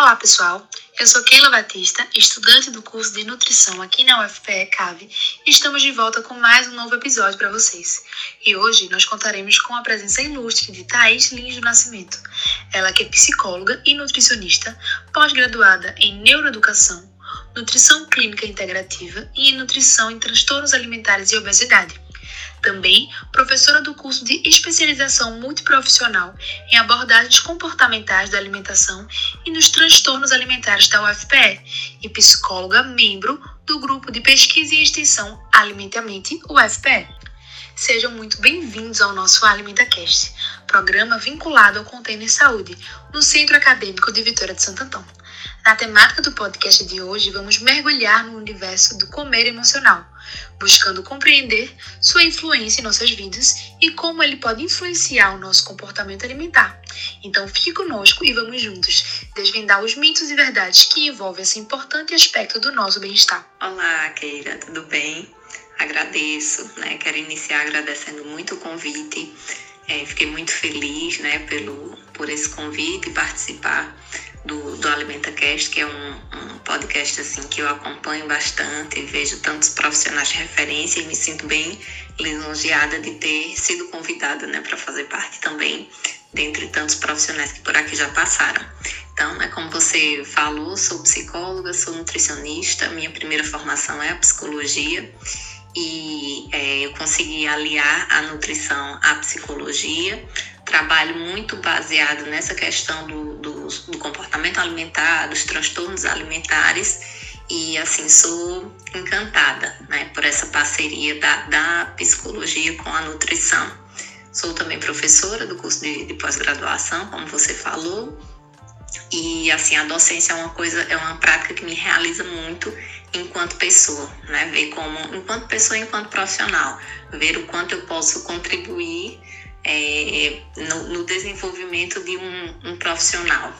Olá pessoal, eu sou Keila Batista, estudante do curso de nutrição aqui na UFPE CAVE e estamos de volta com mais um novo episódio para vocês. E hoje nós contaremos com a presença ilustre de Thaís Lins do Nascimento. Ela que é psicóloga e nutricionista, pós-graduada em neuroeducação, nutrição clínica integrativa e em nutrição em transtornos alimentares e obesidade também professora do curso de especialização multiprofissional em abordagens comportamentais da alimentação e nos transtornos alimentares da UFPE e psicóloga membro do grupo de pesquisa e extensão Alimentamente UFPE. Sejam muito bem-vindos ao nosso AlimentaCast, programa vinculado ao Container Saúde, no Centro Acadêmico de Vitória de Santo Antão. Na temática do podcast de hoje, vamos mergulhar no universo do comer emocional, buscando compreender sua influência em nossas vidas e como ele pode influenciar o nosso comportamento alimentar. Então fique conosco e vamos juntos desvendar os mitos e verdades que envolvem esse importante aspecto do nosso bem-estar. Olá, Keira, tudo bem? Agradeço, né? Quero iniciar agradecendo muito o convite. É, fiquei muito feliz, né, pelo, por esse convite e participar do, do AlimentaCast, que é um, um, podcast assim que eu acompanho bastante, vejo tantos profissionais de referência e me sinto bem lisonjeada de ter sido convidada né, para fazer parte também dentre tantos profissionais que por aqui já passaram. Então, né, como você falou, sou psicóloga, sou nutricionista, minha primeira formação é a psicologia e é, eu consegui aliar a nutrição à psicologia. Trabalho muito baseado nessa questão do, do, do comportamento alimentar, dos transtornos alimentares. E assim sou encantada né, por essa parceria da, da psicologia com a nutrição. Sou também professora do curso de, de pós-graduação, como você falou, e assim a docência é uma coisa, é uma prática que me realiza muito enquanto pessoa, né? Ver como, enquanto pessoa, enquanto profissional, ver o quanto eu posso contribuir é, no, no, desenvolvimento de um, um profissional.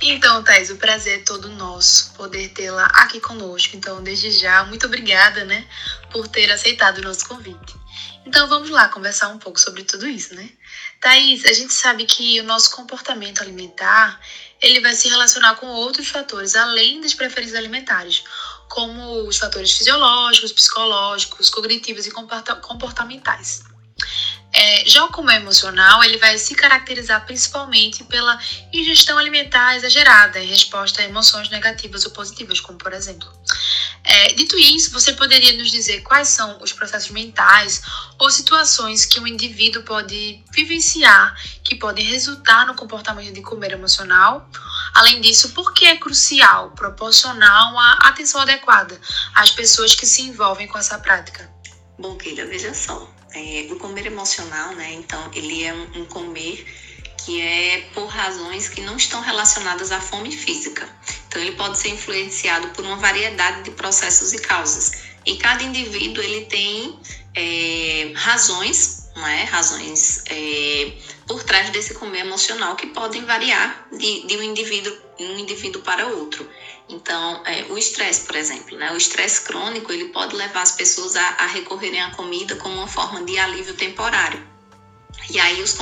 Então, Thais, o prazer é todo nosso poder tê-la aqui conosco. Então, desde já, muito obrigada, né, por ter aceitado o nosso convite. Então, vamos lá conversar um pouco sobre tudo isso, né? Thaís, a gente sabe que o nosso comportamento alimentar, ele vai se relacionar com outros fatores, além das preferências alimentares, como os fatores fisiológicos, psicológicos, cognitivos e comportamentais. É, já o comer emocional, ele vai se caracterizar principalmente pela ingestão alimentar exagerada em resposta a emoções negativas ou positivas, como por exemplo. É, dito isso, você poderia nos dizer quais são os processos mentais ou situações que um indivíduo pode vivenciar que podem resultar no comportamento de comer emocional? Além disso, por que é crucial proporcionar uma atenção adequada às pessoas que se envolvem com essa prática? Bom, Keila, veja só é, o comer emocional, né? Então, ele é um, um comer que é por razões que não estão relacionadas à fome física. Então, ele pode ser influenciado por uma variedade de processos e causas. E cada indivíduo ele tem é, razões, não é? Razões é, por trás desse comer emocional que podem variar de, de um indivíduo um indivíduo para outro. Então, é, o estresse, por exemplo, né? o estresse crônico, ele pode levar as pessoas a, a, recorrerem à comida como uma forma de alívio temporário. E aí os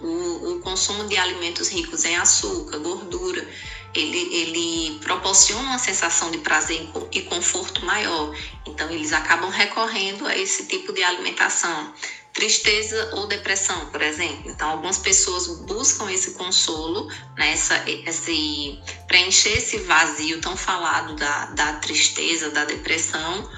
o, o consumo de alimentos ricos em açúcar, gordura, ele, ele proporciona uma sensação de prazer e conforto maior. Então, eles acabam recorrendo a esse tipo de alimentação tristeza ou depressão, por exemplo. Então, algumas pessoas buscam esse consolo, né, essa, esse, preencher esse vazio tão falado da, da tristeza, da depressão,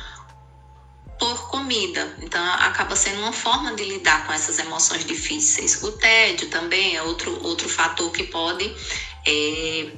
por comida. Então, acaba sendo uma forma de lidar com essas emoções difíceis. O tédio também é outro, outro fator que pode é,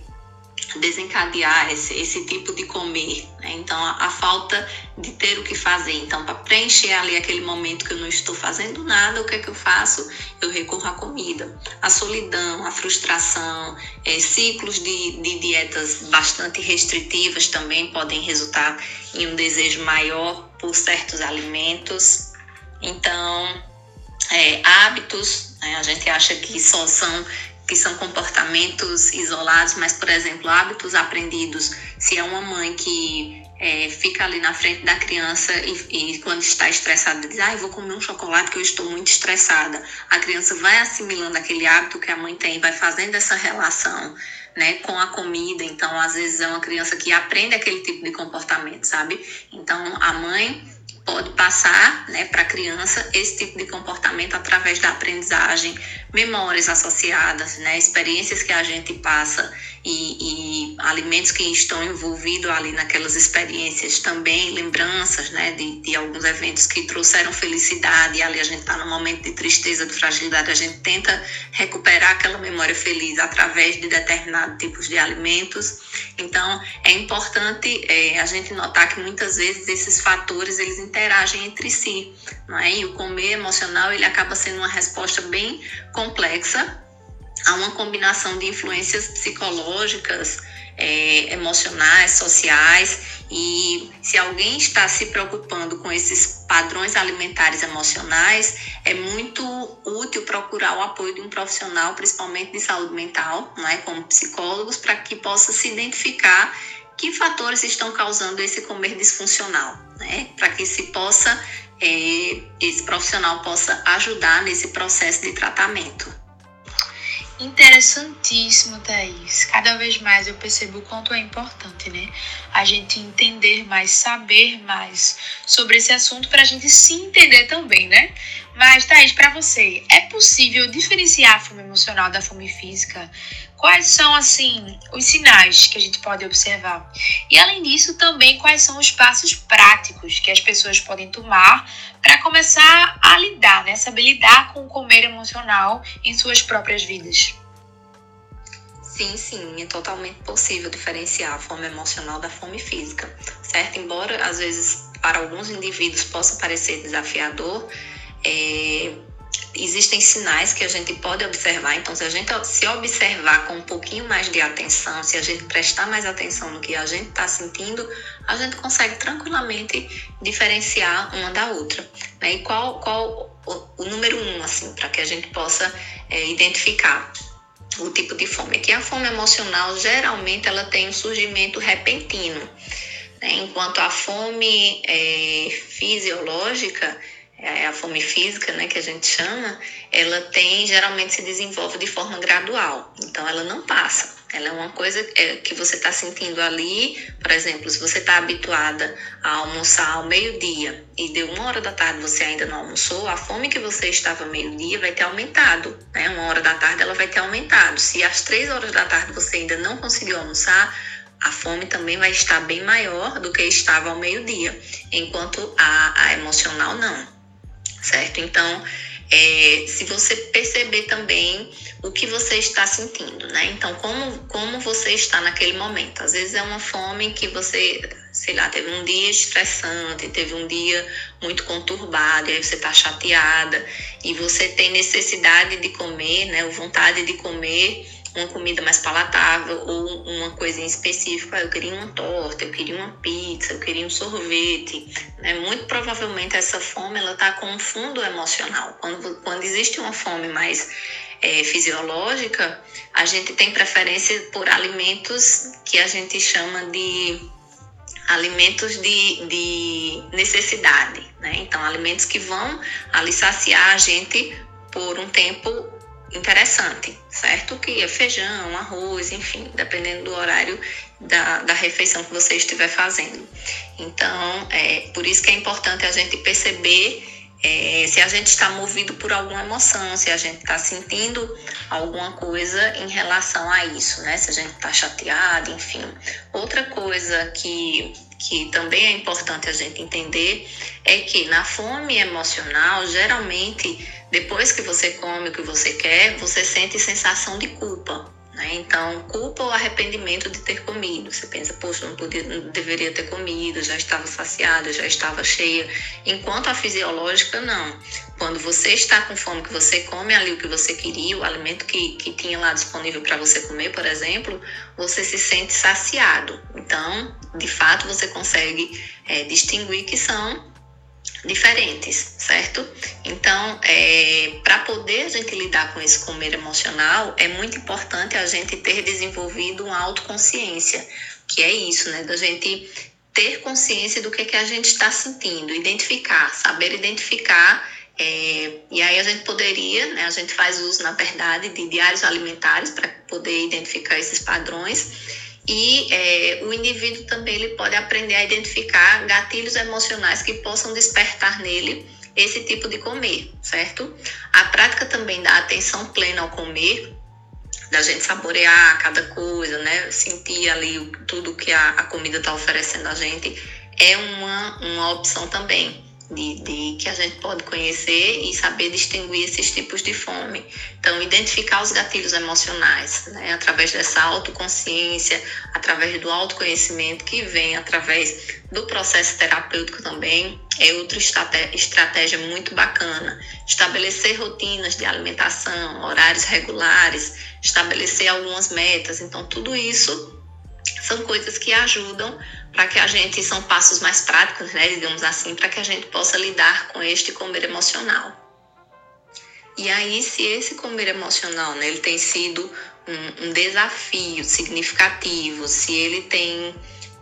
desencadear esse, esse tipo de comer. Né? Então, a, a, falta de ter o que fazer. Então, para preencher ali aquele momento que eu não estou fazendo nada, o que é que eu faço? Eu recorro à comida. A solidão, a frustração, é, ciclos de, de dietas bastante restritivas também podem resultar em um desejo maior por certos alimentos. Então, é, hábitos, né? a gente acha que só são que são comportamentos isolados, mas, por exemplo, hábitos aprendidos. Se é uma mãe que é, fica ali na frente da criança e, e quando está estressada diz, ah, vou comer um chocolate que eu estou muito estressada. A criança vai assimilando aquele hábito que a mãe tem, vai fazendo essa relação. Né, com a comida, então às vezes é uma criança que aprende aquele tipo de comportamento, sabe? Então a mãe pode passar né, para a criança esse tipo de comportamento através da aprendizagem, memórias associadas, né, experiências que a gente passa e, e, alimentos que estão envolvidos ali naquelas experiências também, lembranças né, de, de alguns eventos que trouxeram felicidade, e ali a gente está no momento de tristeza, de fragilidade, a gente tenta recuperar aquela memória feliz através de determinados tipos de alimentos. Então, é importante é, a gente notar que muitas vezes esses fatores eles interagem entre si, não é? E o comer emocional ele acaba sendo uma resposta bem complexa há uma combinação de influências psicológicas, é, emocionais, sociais, e se alguém está se preocupando com esses padrões alimentares emocionais, é muito útil procurar o apoio de um profissional, principalmente de saúde mental, não é, como psicólogos, para que possa se identificar que fatores estão causando esse comer disfuncional, né, para que se possa é, esse profissional possa ajudar nesse processo de tratamento. Interessantíssimo, Thaís. Cada vez mais eu percebo o quanto é importante, né? A gente entender mais, saber mais sobre esse assunto para a gente se entender também, né? Mas, Thaís, para você, é possível diferenciar a fome emocional da fome física? Quais são, assim, os sinais que a gente pode observar? E, além disso, também quais são os passos práticos que as pessoas podem tomar para começar a lidar, né? Saber lidar com o comer emocional em suas próprias vidas? Sim, sim, é totalmente possível diferenciar a fome emocional da fome física, certo? Embora às vezes para alguns indivíduos possa parecer desafiador, é, existem sinais que a gente pode observar. Então, se a gente se observar com um pouquinho mais de atenção, se a gente prestar mais atenção no que a gente está sentindo, a gente consegue tranquilamente diferenciar uma da outra. Né? E qual, qual o, o número um, assim, para que a gente possa é, identificar o tipo de fome? Que a fome emocional geralmente ela tem um surgimento repentino, né? enquanto a fome é, fisiológica é a fome física, né, que a gente chama, ela tem geralmente se desenvolve de forma gradual. Então ela não passa. Ela é uma coisa é, que você está sentindo ali, por exemplo, se você está habituada a almoçar ao meio-dia e deu uma hora da tarde você ainda não almoçou, a fome que você estava meio-dia vai ter aumentado, né? Uma hora da tarde ela vai ter aumentado. Se às três horas da tarde você ainda não conseguiu almoçar, a fome também vai estar bem maior do que estava ao meio-dia, enquanto a, a emocional não certo? Então, é, se você perceber também o que você está sentindo, né? Então, como, como você está naquele momento? Às vezes é uma fome que você, sei lá, teve um dia estressante, teve um dia muito conturbado, e aí você está chateada e você tem necessidade de comer, né? Ou vontade de comer uma comida mais palatável ou uma coisa em específico. Ah, eu queria uma torta, eu queria uma pizza, eu queria um sorvete. Né? Muito provavelmente essa fome ela está com um fundo emocional. Quando, quando existe uma fome mais é, fisiológica, a gente tem preferência por alimentos que a gente chama de alimentos de, de necessidade, né? Então, alimentos que vão ali saciar a gente por um tempo interessante, certo? Que é feijão, arroz, enfim, dependendo do horário da, da refeição que você estiver fazendo. Então, é por isso que é importante a gente perceber é, se a gente está movido por alguma emoção, se a gente está sentindo alguma coisa em relação a isso, né? Se a gente está chateado, enfim. Outra coisa que, que também é importante a gente entender é que na fome emocional, geralmente depois que você come o que você quer, você sente sensação de culpa. Né? Então, culpa ou arrependimento de ter comido. Você pensa, poxa, não, podia, não deveria ter comido, já estava saciada, já estava cheia. Enquanto a fisiológica, não. Quando você está com fome, que você come ali o que você queria, o alimento que, que tinha lá disponível para você comer, por exemplo, você se sente saciado. Então, de fato, você consegue é, distinguir que são diferentes, certo? Então, é, para poder a gente lidar com esse comer emocional, é muito importante a gente ter desenvolvido uma autoconsciência, que é isso, né? Da gente ter consciência do que, que a gente está sentindo, identificar, saber identificar. É, e aí a gente poderia, né, a gente faz uso, na verdade, de diários alimentares para poder identificar esses padrões e é, o indivíduo também ele pode aprender a identificar gatilhos emocionais que possam despertar nele esse tipo de comer, certo? A prática também da atenção plena ao comer, da gente saborear cada coisa, né? Sentir ali tudo que a, a comida está oferecendo a gente, é uma, uma opção também de, de, que a gente pode conhecer e saber distinguir esses tipos de fome. Então, identificar os gatilhos emocionais, né, através dessa autoconsciência, através do autoconhecimento que vem através do processo terapêutico também, é outra estratégia muito bacana. Estabelecer rotinas de alimentação, horários regulares, estabelecer algumas metas. Então, tudo isso são coisas que ajudam para que a gente, são passos mais práticos, né, digamos assim, para que a gente possa lidar com este comer emocional. E aí, se esse comer emocional, né, ele tem sido um, um desafio significativo, se ele tem,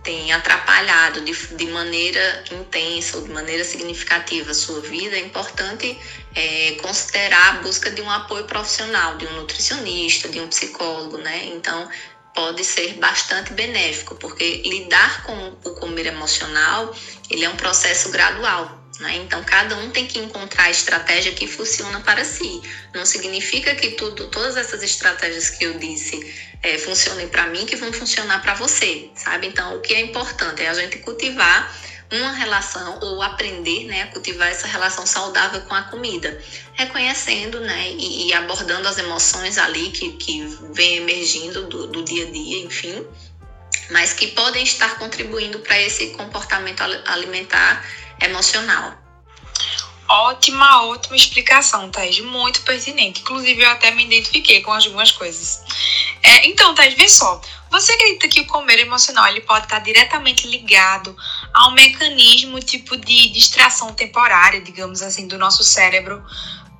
tem atrapalhado de, de maneira intensa ou de maneira significativa a sua vida, é importante é, considerar a busca de um apoio profissional, de um nutricionista, de um psicólogo, né? Então, pode ser bastante benéfico, porque lidar com o comer emocional, ele é um processo gradual, né? Então, cada um tem que encontrar a estratégia que funciona para si. Não significa que tudo, todas essas estratégias que eu disse é, funcionem para mim, que vão funcionar para você, sabe? Então, o que é importante é a gente cultivar uma relação ou aprender né, a cultivar essa relação saudável com a comida, reconhecendo né, e, e abordando as emoções ali que, que vem emergindo do, do dia a dia, enfim, mas que podem estar contribuindo para esse comportamento alimentar emocional. Ótima, ótima explicação, Thais. Muito pertinente. Inclusive, eu até me identifiquei com algumas coisas. É, então, Thais, vê só. Você acredita que o comer emocional ele pode estar diretamente ligado a um mecanismo tipo de distração temporária, digamos assim, do nosso cérebro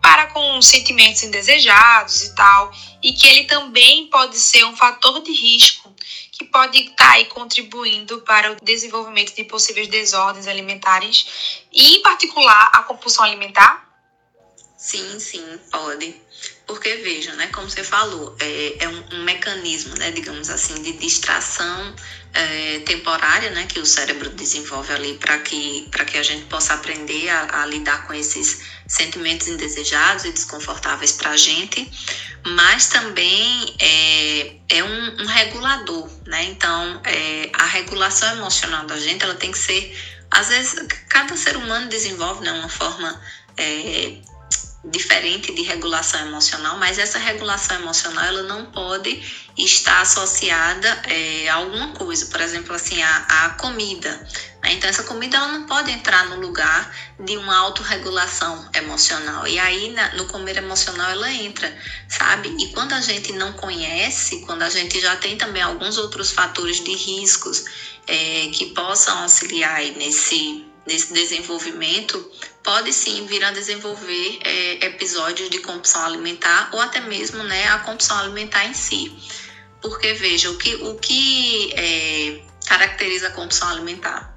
para com sentimentos indesejados e tal, e que ele também pode ser um fator de risco que pode estar aí contribuindo para o desenvolvimento de possíveis desordens alimentares e, em particular, a compulsão alimentar? Sim, sim, pode. Porque veja, né, como você falou, é, é um, um, mecanismo, né, digamos assim, de distração é, temporária, né, que o cérebro desenvolve ali para que, que a gente possa aprender a, a, lidar com esses sentimentos indesejados e desconfortáveis para a gente, mas também é, é um, um regulador, né? Então, é, a regulação emocional da gente, ela tem que ser, às vezes, cada ser humano desenvolve, né, uma forma é, diferente de regulação emocional, mas essa regulação emocional ela não pode estar associada é, a alguma coisa, por exemplo, assim, a, a comida. Né? Então, essa comida ela não pode entrar no lugar de uma autorregulação emocional. E aí, na, no comer emocional, ela entra, sabe? E quando a gente não conhece, quando a gente já tem também alguns outros fatores de riscos é, que possam auxiliar nesse, nesse desenvolvimento, pode sim vir a desenvolver é, episódios de compulsão alimentar ou até mesmo né, a compulsão alimentar em si. Porque veja, o que, o que é, caracteriza a compulsão alimentar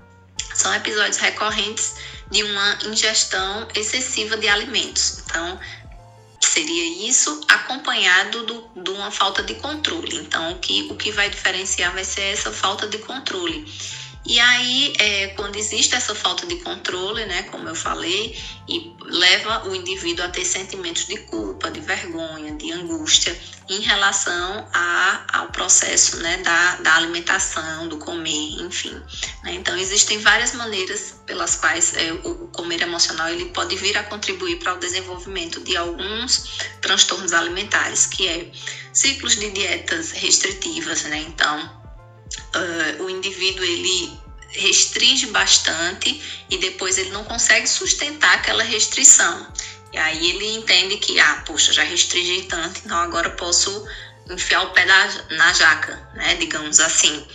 são episódios recorrentes de uma ingestão excessiva de alimentos. Então, seria isso acompanhado do, de uma falta de controle. Então, o que, o que vai diferenciar vai ser essa falta de controle. E aí, é, quando existe essa falta de controle, né, como eu falei, e leva o indivíduo a ter sentimentos de culpa, de vergonha, de angústia em relação a, ao processo né, da, da alimentação, do comer, enfim. Né? Então, existem várias maneiras pelas quais é, o comer emocional ele pode vir a contribuir para o desenvolvimento de alguns transtornos alimentares, que é ciclos de dietas restritivas, né? Então, uh, o indivíduo ele restringe bastante e depois ele não consegue sustentar aquela restrição. E aí ele entende que, ah, poxa, já restringi tanto, então agora posso enfiar o pé da, na jaca, né? Digamos assim.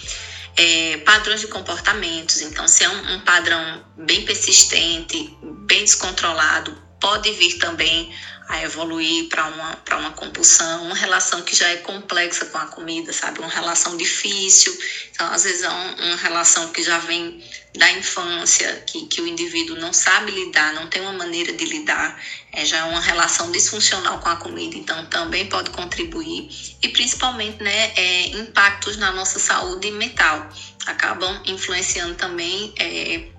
É, padrões de comportamentos, então se é um, um padrão bem persistente, bem descontrolado, pode vir também a evoluir para uma, uma compulsão, uma relação que já é complexa com a comida, sabe? Uma relação difícil. Então, às vezes, é um, uma relação que já vem da infância, que, que o indivíduo não sabe lidar, não tem uma maneira de lidar, é já é uma relação disfuncional com a comida, então também pode contribuir. E principalmente, né, é, impactos na nossa saúde mental acabam influenciando também. É,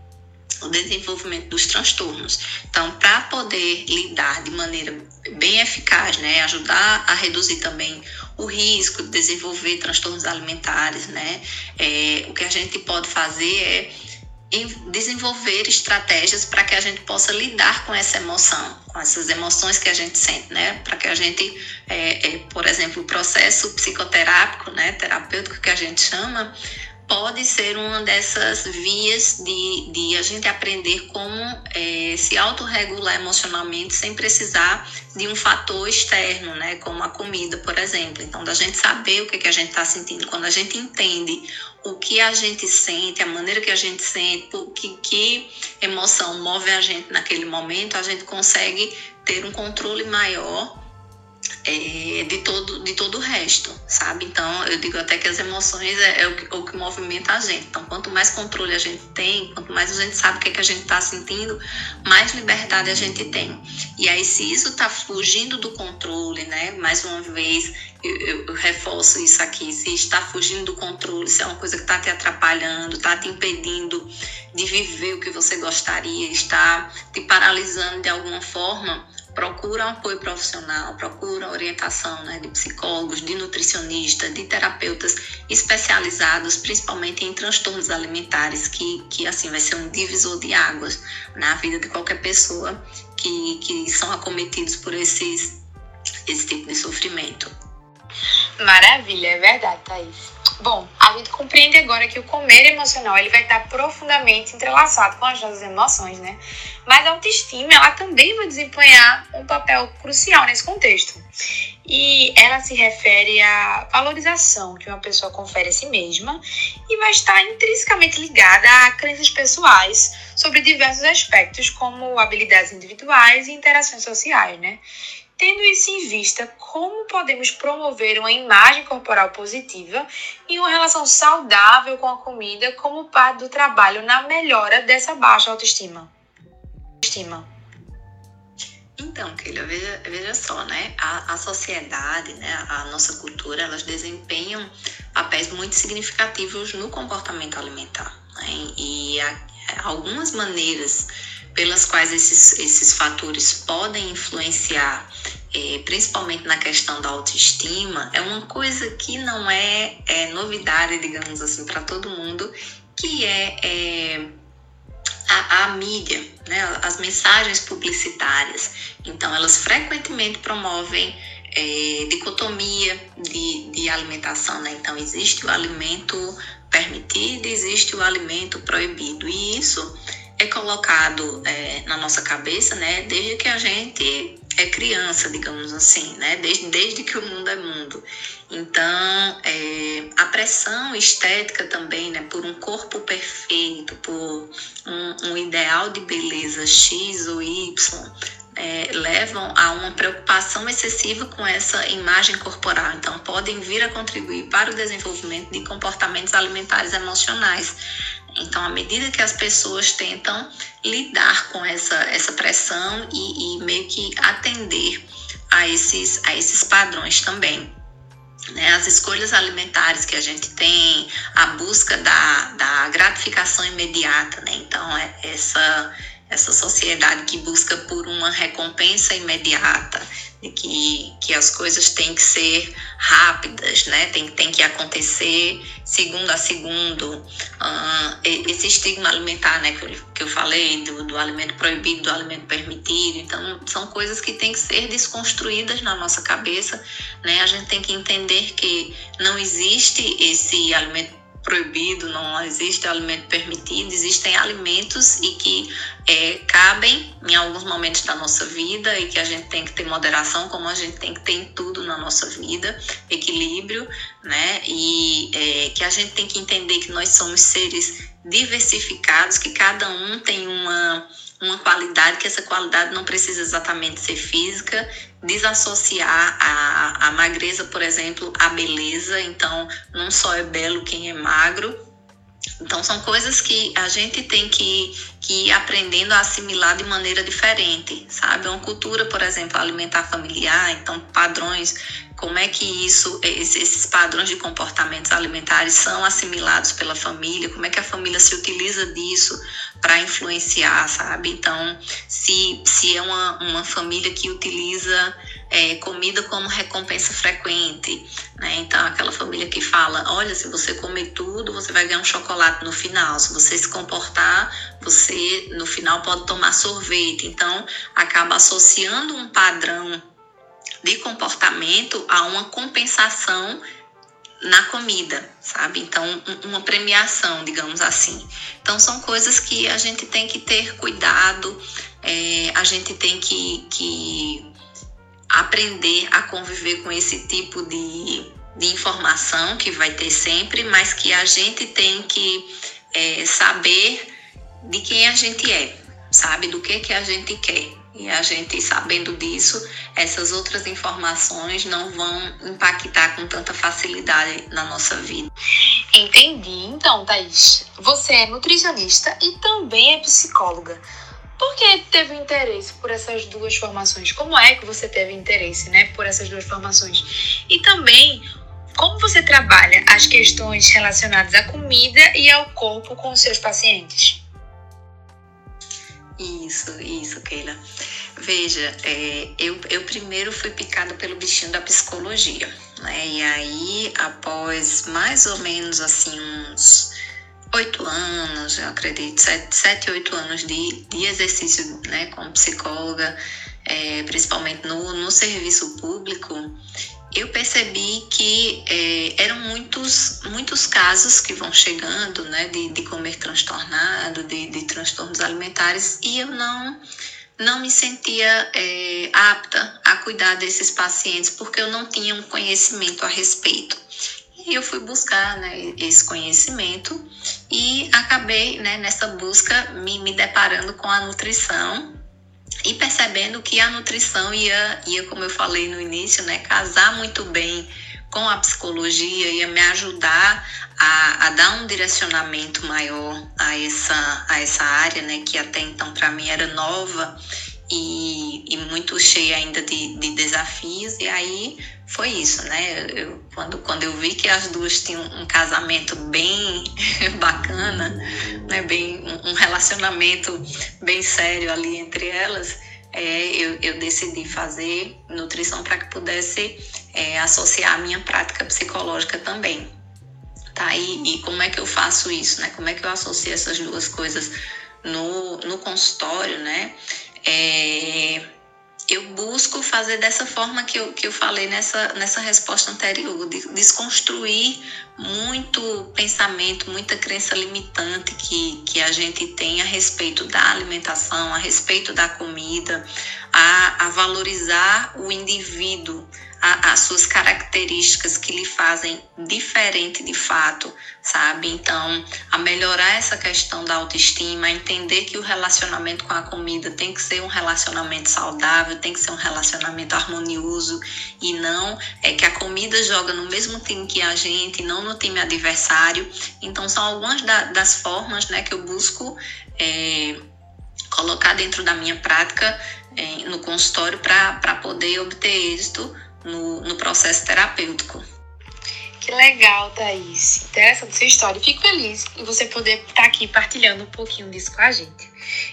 o desenvolvimento dos transtornos. Então, para poder lidar de maneira bem eficaz, né, ajudar a reduzir também o risco de desenvolver transtornos alimentares, né, é, o que a gente pode fazer é desenvolver estratégias para que a gente possa lidar com essa emoção, com essas emoções que a gente sente, né? Para que a gente, é, é, por exemplo, o processo psicoterápico, né, terapêutico que a gente chama, pode ser uma dessas vias de, de a gente aprender como é, se autorregular emocionalmente sem precisar de um fator externo, né, como a comida, por exemplo. Então, da gente saber o que, que a gente está sentindo, quando a gente entende o que a gente sente, a maneira que a gente sente, que, que emoção move a gente naquele momento, a gente consegue ter um controle maior é, de, todo, de todo o resto, sabe? Então, eu digo até que as emoções é, é o, que, o, que, movimenta a gente. Então, quanto mais controle a gente tem, quanto mais a gente sabe o que, é que a gente está sentindo, mais liberdade a gente tem. E aí, se isso está fugindo do controle, né? Mais uma vez, eu, eu, eu, reforço isso aqui, se está fugindo do controle, se é uma coisa que está te atrapalhando, está te impedindo de viver o que você gostaria, está te paralisando de alguma forma, procura apoio profissional, procura orientação né, de psicólogos, de nutricionistas, de terapeutas especializados, principalmente em transtornos alimentares, que, que assim vai ser um divisor de águas na vida de qualquer pessoa que, que são acometidos por esses, esse tipo de sofrimento. Maravilha, é verdade, Thaís. Bom, a gente compreende agora que o comer emocional ele vai estar profundamente entrelaçado com as nossas emoções, né? Mas a autoestima ela também vai desempenhar um papel crucial nesse contexto. E ela se refere à valorização que uma pessoa confere a si mesma e vai estar intrinsecamente ligada a crenças pessoais sobre diversos aspectos, como habilidades individuais e interações sociais, né? Tendo isso em vista, como podemos promover uma imagem corporal positiva e uma relação saudável com a comida como parte do trabalho na melhora dessa baixa autoestima? Estima. Então, Keila, veja, veja só, né? A, a sociedade, né? a nossa cultura, elas desempenham papéis muito significativos no comportamento alimentar. Né? E há algumas maneiras pelas quais esses, esses fatores podem influenciar, é, principalmente na questão da autoestima, é uma coisa que não é, é novidade, digamos assim, para todo mundo, que é, é a, a, mídia, né, as mensagens publicitárias. Então, elas frequentemente promovem é, dicotomia de, de alimentação, né? Então, existe o alimento permitido, existe o alimento proibido. E isso é colocado é, na nossa cabeça, né, desde que a gente é criança, digamos assim, né, desde, desde que o mundo é mundo. Então, é, a pressão estética também, né, por um corpo perfeito, por um, um ideal de beleza X ou Y, é, levam a uma preocupação excessiva com essa imagem corporal. Então, podem vir a contribuir para o desenvolvimento de comportamentos alimentares emocionais. Então, à medida que as pessoas tentam lidar com essa, essa pressão e, e meio que atender a esses, a esses padrões também. né, as escolhas alimentares que a gente tem, a busca da, da gratificação imediata, né? Então, é essa, essa sociedade que busca por uma recompensa imediata, que, que as coisas têm que ser rápidas, né? Tem, tem que acontecer segundo a segundo. Uh, esse estigma alimentar, né, que eu, que eu falei, do, do alimento proibido, do alimento permitido. Então, são coisas que têm que ser desconstruídas na nossa cabeça, né? A gente tem que entender que não existe esse alimento proibido, não existe alimento permitido, existem alimentos e que é, cabem em alguns momentos da nossa vida e que a gente tem que ter moderação, como a gente tem que ter em tudo na nossa vida, equilíbrio, né? E é, que a gente tem que entender que nós somos seres diversificados, que cada um tem uma uma qualidade, que essa qualidade não precisa exatamente ser física, desassociar a, a magreza, por exemplo, à beleza. Então, não só é belo quem é magro. Então, são coisas que a gente tem que, ir aprendendo a assimilar de maneira diferente, sabe? Uma cultura, por exemplo, alimentar familiar, então, padrões como é que isso, esses padrões de comportamentos alimentares são assimilados pela família, como é que a família se utiliza disso para influenciar, sabe? Então, se, se é uma, uma família que utiliza é, comida como recompensa frequente, né? Então, aquela família que fala: olha, se você comer tudo, você vai ganhar um chocolate no final, se você se comportar, você no final pode tomar sorvete. Então, acaba associando um padrão de comportamento a uma compensação na comida, sabe? Então, uma premiação, digamos assim. Então, são coisas que a gente tem que ter cuidado, é, a gente tem que, que aprender a conviver com esse tipo de, de informação que vai ter sempre, mas que a gente tem que é, saber de quem a gente é, sabe? Do que, que a gente quer. E a gente, sabendo disso, essas outras informações não vão impactar com tanta facilidade na nossa vida. Entendi. Então, Thaís, você é nutricionista e também é psicóloga. Por que teve interesse por essas duas formações? Como é que você teve interesse, né, por essas duas formações? E também como você trabalha as questões relacionadas à comida e ao corpo com seus pacientes? Isso, isso, Keila. Veja, é, eu, eu primeiro fui picada pelo bichinho da psicologia, né? E aí, após mais ou menos assim uns oito anos, eu acredito, sete, oito anos de, de exercício né, como psicóloga, é, principalmente no, no serviço público, eu percebi que é, eram muitos, muitos casos que vão chegando, né, de, de comer transtornado, de, de transtornos alimentares, e eu não, não me sentia é, apta a cuidar desses pacientes, porque eu não tinha um conhecimento a respeito. E eu fui buscar né, esse conhecimento e acabei né, nessa busca me, me deparando com a nutrição e percebendo que a nutrição ia, ia, como eu falei no início, né, casar muito bem com a psicologia, ia me ajudar a, a dar um direcionamento maior a essa, a essa área, né, que até então para mim era nova e, e muito cheia ainda de, de desafios. E aí foi isso, né? Eu, quando, quando eu vi que as duas tinham um casamento bem bacana, né? bem, um relacionamento bem sério ali entre elas, é, eu, eu decidi fazer nutrição para que pudesse é, associar a minha prática psicológica também. Tá? E, e como é que eu faço isso? Né? Como é que eu associo essas duas coisas no, no consultório, né? É, eu busco fazer dessa forma que eu, que eu falei nessa, nessa resposta anterior, de desconstruir muito pensamento, muita crença limitante que, que a gente tem a respeito da alimentação, a respeito da comida, a, a valorizar o indivíduo a, as suas características que lhe fazem diferente de fato, sabe? Então, a melhorar essa questão da autoestima, a entender que o relacionamento com a comida tem que ser um relacionamento saudável, tem que ser um relacionamento harmonioso e não é que a comida joga no mesmo time que a gente, não no time adversário. Então, são algumas da, das formas né, que eu busco. É, colocar dentro da minha prática é, no consultório para poder obter êxito no, no processo terapêutico. Que legal, Thaís. Interessante sua história. Fico feliz em você poder estar aqui partilhando um pouquinho disso com a gente.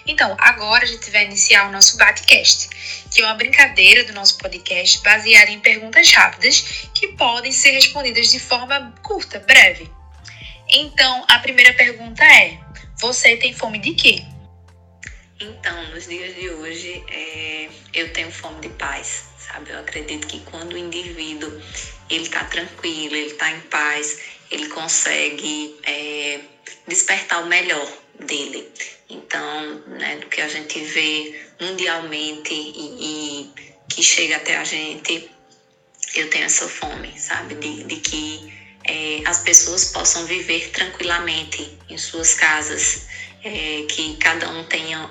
Então, agora a gente vai iniciar o nosso Batcast, que é uma brincadeira do nosso podcast baseada em perguntas rápidas que podem ser respondidas de forma curta, breve. Então, a primeira pergunta é: Você tem fome de quê? Então, nos dias de hoje, é, eu tenho fome de paz, sabe? Eu acredito que quando o indivíduo ele está tranquilo, ele está em paz, ele consegue é, despertar o melhor dele. Então, né, do que a gente vê mundialmente e, e que chega até a gente, eu tenho essa fome, sabe? De, de que é, as pessoas possam viver tranquilamente em suas casas, é, que cada um tenha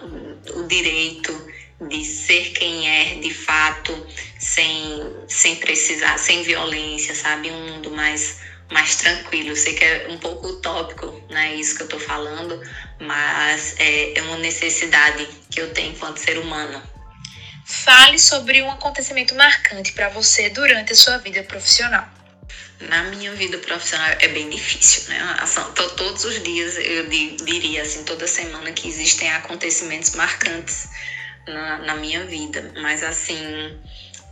o direito de ser quem é de fato, sem, sem precisar, sem violência, sabe? Um mundo mais, mais tranquilo. Eu sei que é um pouco utópico, né? Isso que eu tô falando, mas é, é uma necessidade que eu tenho enquanto ser humano. Fale sobre um acontecimento marcante para você durante a sua vida profissional. Na minha vida profissional é bem difícil, né? Todos os dias eu diria assim, toda semana que existem acontecimentos marcantes na, na minha vida, mas assim,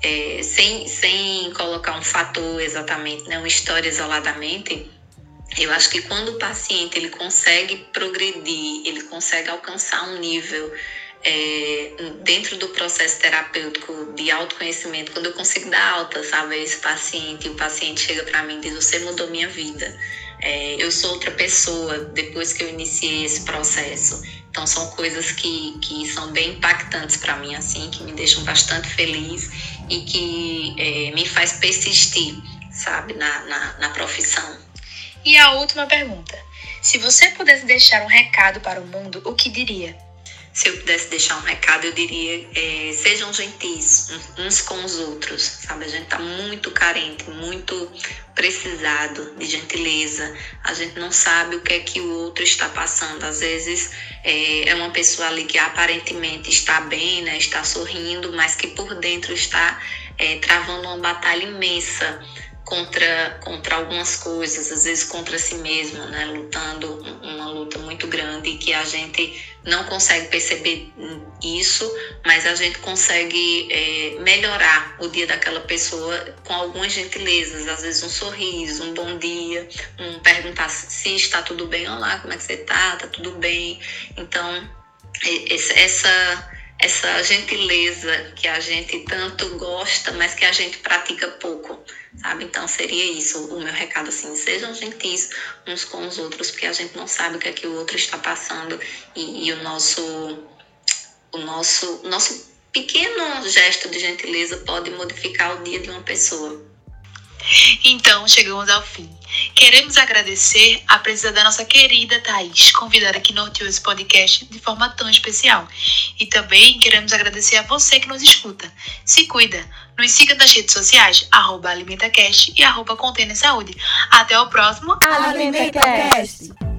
é, sem, sem colocar um fator exatamente, né, uma história isoladamente, eu acho que quando o paciente ele consegue progredir, ele consegue alcançar um nível é, dentro do processo terapêutico de autoconhecimento, quando eu consigo dar alta, sabe, esse paciente, o paciente chega para mim e diz: Você mudou minha vida. É, eu sou outra pessoa depois que eu iniciei esse processo. Então são coisas que, que são bem impactantes para mim, assim, que me deixam bastante feliz e que é, me faz persistir, sabe, na, na, na profissão. E a última pergunta: se você pudesse deixar um recado para o mundo, o que diria? Se eu pudesse deixar um recado, eu diria: é, sejam gentis uns com os outros, sabe? A gente tá muito carente, muito precisado de gentileza. A gente não sabe o que é que o outro está passando. Às vezes é, é uma pessoa ali que aparentemente está bem, né? Está sorrindo, mas que por dentro está é, travando uma batalha imensa contra, contra algumas coisas, às vezes contra si mesmo, né? Lutando uma luta muito grande que a gente não consegue perceber isso, mas a gente consegue é, melhorar o dia daquela pessoa com algumas gentilezas, às vezes um sorriso, um bom dia, um perguntar se está tudo bem, olá, como é que você está, tá tudo bem. Então, essa essa gentileza que a gente tanto gosta, mas que a gente pratica pouco sabe? Então seria isso o meu recado assim, sejam gentis uns com os outros, porque a gente não sabe o que é que o outro está passando e, e o nosso o nosso nosso pequeno gesto de gentileza pode modificar o dia de uma pessoa. Então, chegamos ao fim. Queremos agradecer a presença da nossa querida Thaís, convidada que norteou esse podcast de forma tão especial. E também queremos agradecer a você que nos escuta. Se cuida! Nos siga nas redes sociais, arroba AlimentaCast e arroba Container Saúde. Até o próximo AlimentaCast!